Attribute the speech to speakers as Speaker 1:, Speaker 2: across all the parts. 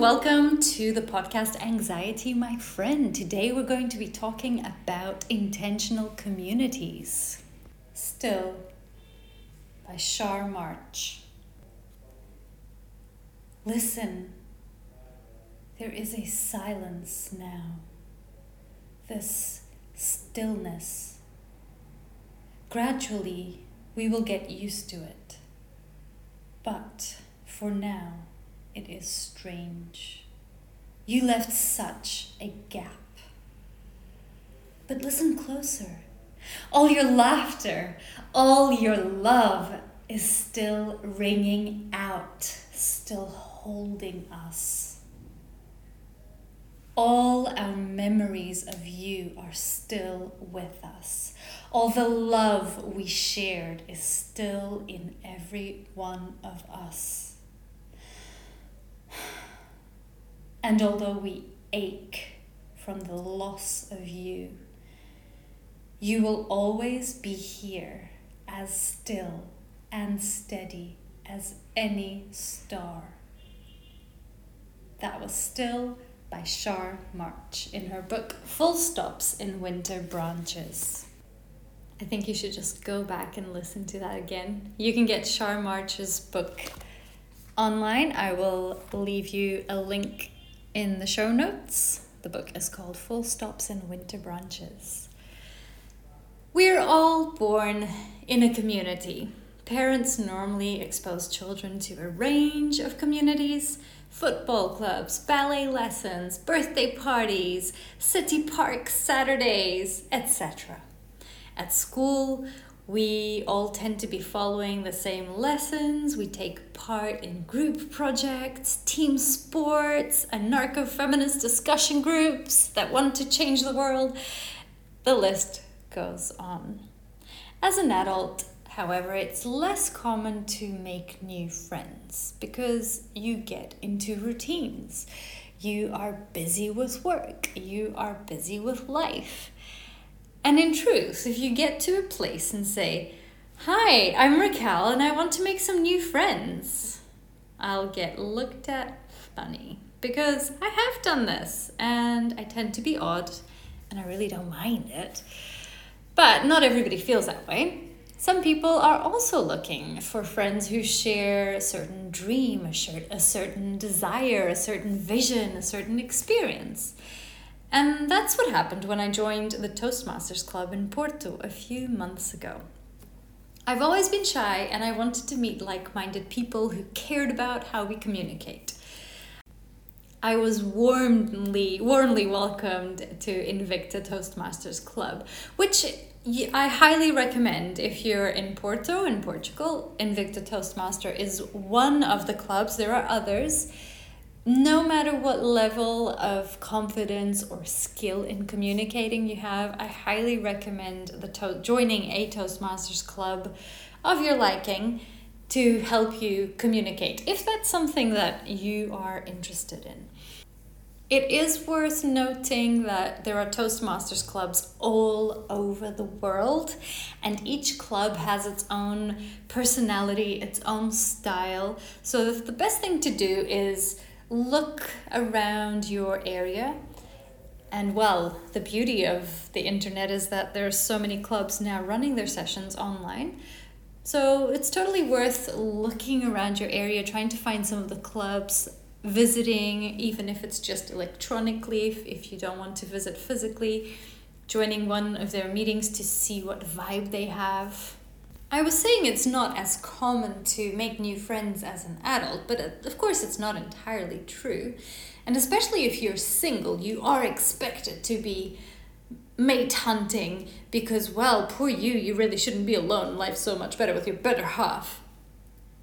Speaker 1: Welcome to the podcast Anxiety, my friend. Today we're going to be talking about intentional communities. Still by Char March. Listen, there is a silence now, this stillness. Gradually, we will get used to it. But for now, it is strange. You left such a gap. But listen closer. All your laughter, all your love is still ringing out, still holding us. All our memories of you are still with us. All the love we shared is still in every one of us. And although we ache from the loss of you, you will always be here as still and steady as any star. That was still by Char March in her book Full Stops in Winter Branches. I think you should just go back and listen to that again. You can get Char March's book online. I will leave you a link in the show notes. The book is called Full Stops in Winter Branches. We're all born in a community. Parents normally expose children to a range of communities football clubs, ballet lessons, birthday parties, city parks, Saturdays, etc. At school, we all tend to be following the same lessons. We take part in group projects, team sports, anarcho feminist discussion groups that want to change the world. The list goes on. As an adult, however, it's less common to make new friends because you get into routines. You are busy with work, you are busy with life. And in truth, if you get to a place and say, Hi, I'm Raquel and I want to make some new friends, I'll get looked at funny because I have done this and I tend to be odd and I really don't mind it. But not everybody feels that way. Some people are also looking for friends who share a certain dream, a, a certain desire, a certain vision, a certain experience. And that's what happened when I joined the Toastmasters Club in Porto a few months ago. I've always been shy and I wanted to meet like minded people who cared about how we communicate. I was warmly, warmly welcomed to Invicta Toastmasters Club, which I highly recommend if you're in Porto, in Portugal. Invicta Toastmaster is one of the clubs, there are others no matter what level of confidence or skill in communicating you have, I highly recommend the to- joining a Toastmasters club of your liking to help you communicate if that's something that you are interested in. It is worth noting that there are Toastmasters clubs all over the world, and each club has its own personality, its own style. So, the best thing to do is look around your area. And well, the beauty of the internet is that there are so many clubs now running their sessions online. So it's totally worth looking around your area, trying to find some of the clubs, visiting, even if it's just electronically, if, if you don't want to visit physically, joining one of their meetings to see what vibe they have. I was saying it's not as common to make new friends as an adult, but uh, of course it's not entirely true. And especially if you're single, you are expected to be mate hunting because, well, poor you, you really shouldn't be alone. Life's so much better with your better half.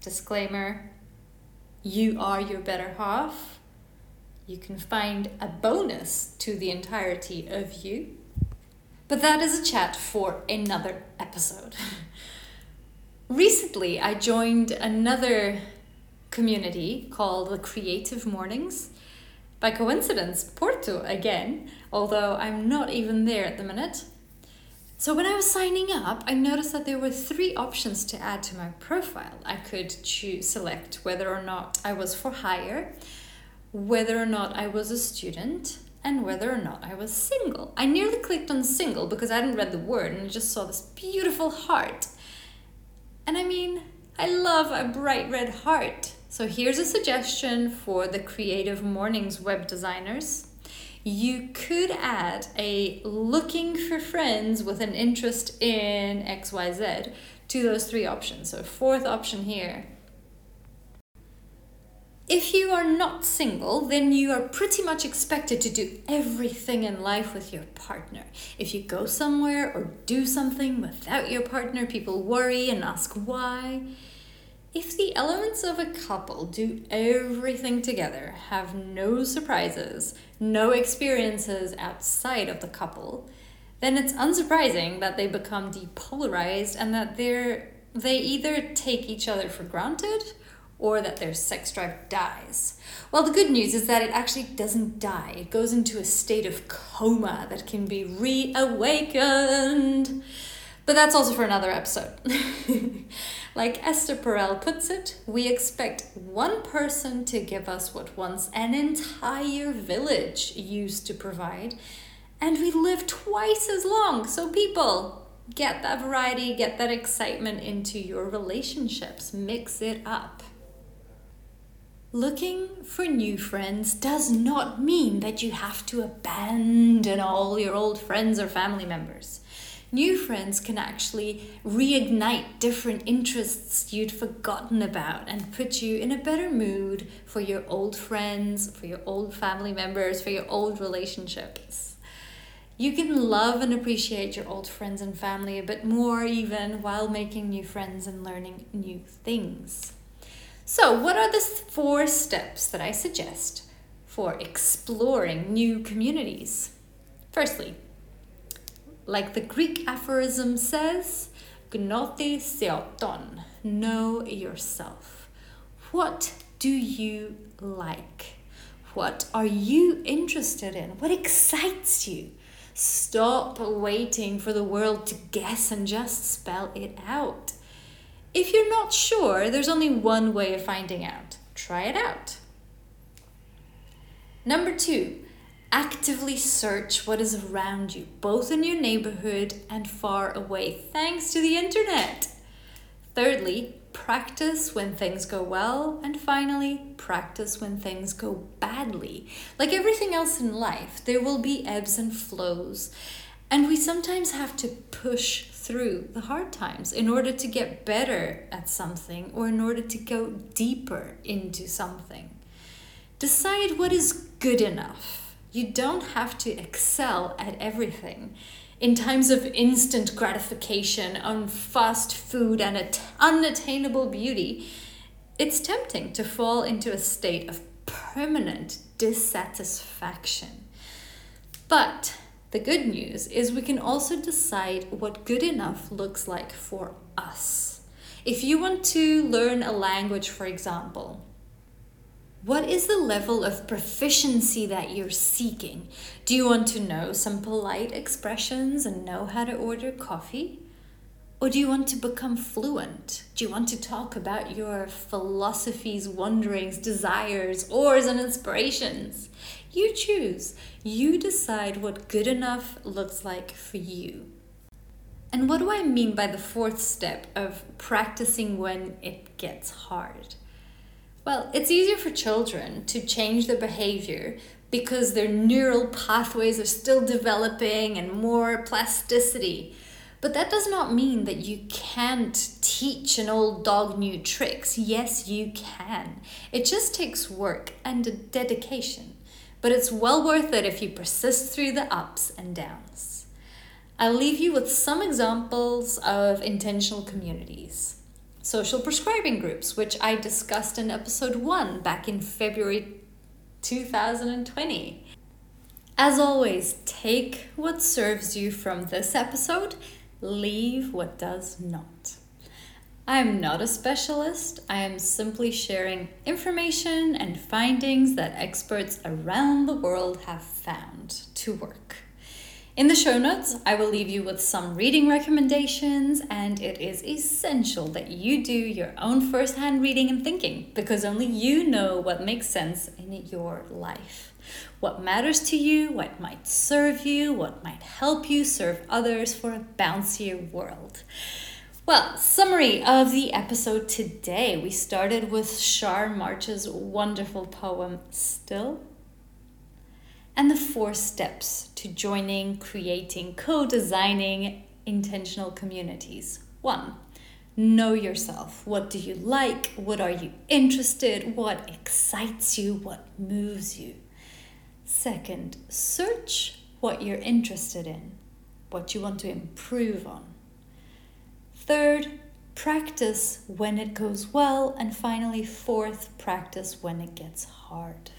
Speaker 1: Disclaimer you are your better half. You can find a bonus to the entirety of you. But that is a chat for another episode. recently I joined another community called the Creative Mornings. By coincidence, Porto again, although I'm not even there at the minute. So when I was signing up, I noticed that there were three options to add to my profile. I could choose select whether or not I was for hire, whether or not I was a student and whether or not I was single. I nearly clicked on single because I hadn't read the word and I just saw this beautiful heart. And I mean, I love a bright red heart. So here's a suggestion for the Creative Mornings web designers. You could add a looking for friends with an interest in XYZ to those three options. So, fourth option here if you are not single, then you are pretty much expected to do everything in life with your partner. If you go somewhere or do something without your partner, people worry and ask why. If the elements of a couple do everything together, have no surprises, no experiences outside of the couple, then it's unsurprising that they become depolarized and that they're they either take each other for granted or that their sex drive dies. Well, the good news is that it actually doesn't die. It goes into a state of coma that can be reawakened. But that's also for another episode. like Esther Perel puts it, we expect one person to give us what once an entire village used to provide, and we live twice as long. So, people, get that variety, get that excitement into your relationships, mix it up. Looking for new friends does not mean that you have to abandon all your old friends or family members. New friends can actually reignite different interests you'd forgotten about and put you in a better mood for your old friends, for your old family members, for your old relationships. You can love and appreciate your old friends and family a bit more, even while making new friends and learning new things. So, what are the four steps that I suggest for exploring new communities? Firstly, like the Greek aphorism says, gnothi seauton, know yourself. What do you like? What are you interested in? What excites you? Stop waiting for the world to guess and just spell it out. If you're not sure, there's only one way of finding out. Try it out. Number two, actively search what is around you, both in your neighborhood and far away, thanks to the internet. Thirdly, practice when things go well. And finally, practice when things go badly. Like everything else in life, there will be ebbs and flows. And we sometimes have to push through the hard times in order to get better at something or in order to go deeper into something. Decide what is good enough. You don't have to excel at everything. In times of instant gratification on fast food and unattainable beauty, it's tempting to fall into a state of permanent dissatisfaction. But the good news is we can also decide what good enough looks like for us. If you want to learn a language, for example, what is the level of proficiency that you're seeking? Do you want to know some polite expressions and know how to order coffee? Or do you want to become fluent? Do you want to talk about your philosophies, wonderings, desires, ors, and inspirations? You choose. You decide what good enough looks like for you. And what do I mean by the fourth step of practicing when it gets hard? Well, it's easier for children to change their behavior because their neural pathways are still developing and more plasticity. But that does not mean that you can't teach an old dog new tricks. Yes, you can. It just takes work and dedication but it's well worth it if you persist through the ups and downs. I'll leave you with some examples of intentional communities. Social prescribing groups, which I discussed in episode 1 back in February 2020. As always, take what serves you from this episode, leave what does not. I am not a specialist. I am simply sharing information and findings that experts around the world have found to work. In the show notes, I will leave you with some reading recommendations, and it is essential that you do your own first hand reading and thinking because only you know what makes sense in your life. What matters to you, what might serve you, what might help you serve others for a bouncier world. Well, summary of the episode today. We started with Char March's wonderful poem, Still and the four steps to joining, creating, co designing intentional communities. One, know yourself. What do you like? What are you interested? What excites you? What moves you? Second, search what you're interested in, what you want to improve on. Third, practice when it goes well. And finally, fourth, practice when it gets hard.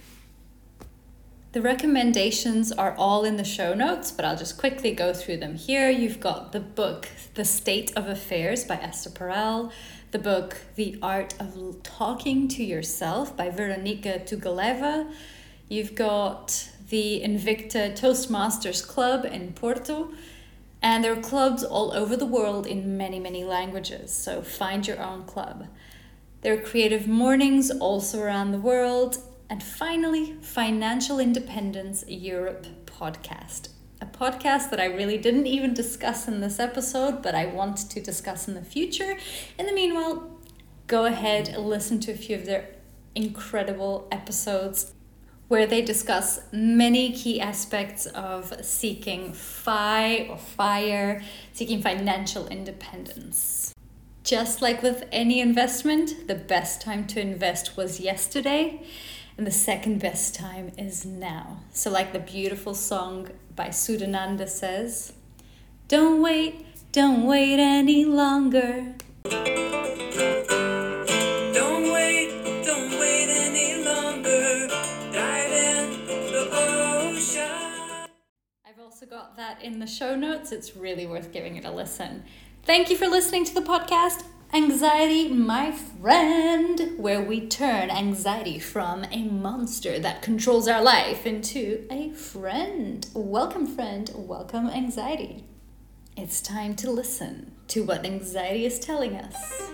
Speaker 1: The recommendations are all in the show notes, but I'll just quickly go through them here. You've got the book The State of Affairs by Esther Perel, the book The Art of Talking to Yourself by Vironika Tugaleva. You've got the Invicta Toastmasters Club in Porto, and there are clubs all over the world in many, many languages, so find your own club. There are creative mornings also around the world, and finally, Financial Independence Europe podcast. A podcast that I really didn't even discuss in this episode, but I want to discuss in the future. In the meanwhile, go ahead and listen to a few of their incredible episodes where they discuss many key aspects of seeking FI or FIRE, seeking financial independence. Just like with any investment, the best time to invest was yesterday and the second best time is now. So, like the beautiful song by Sudhananda says, Don't wait, don't wait any longer. That in the show notes. It's really worth giving it a listen. Thank you for listening to the podcast. Anxiety, my friend, where we turn anxiety from a monster that controls our life into a friend. Welcome, friend. Welcome, anxiety. It's time to listen to what anxiety is telling us.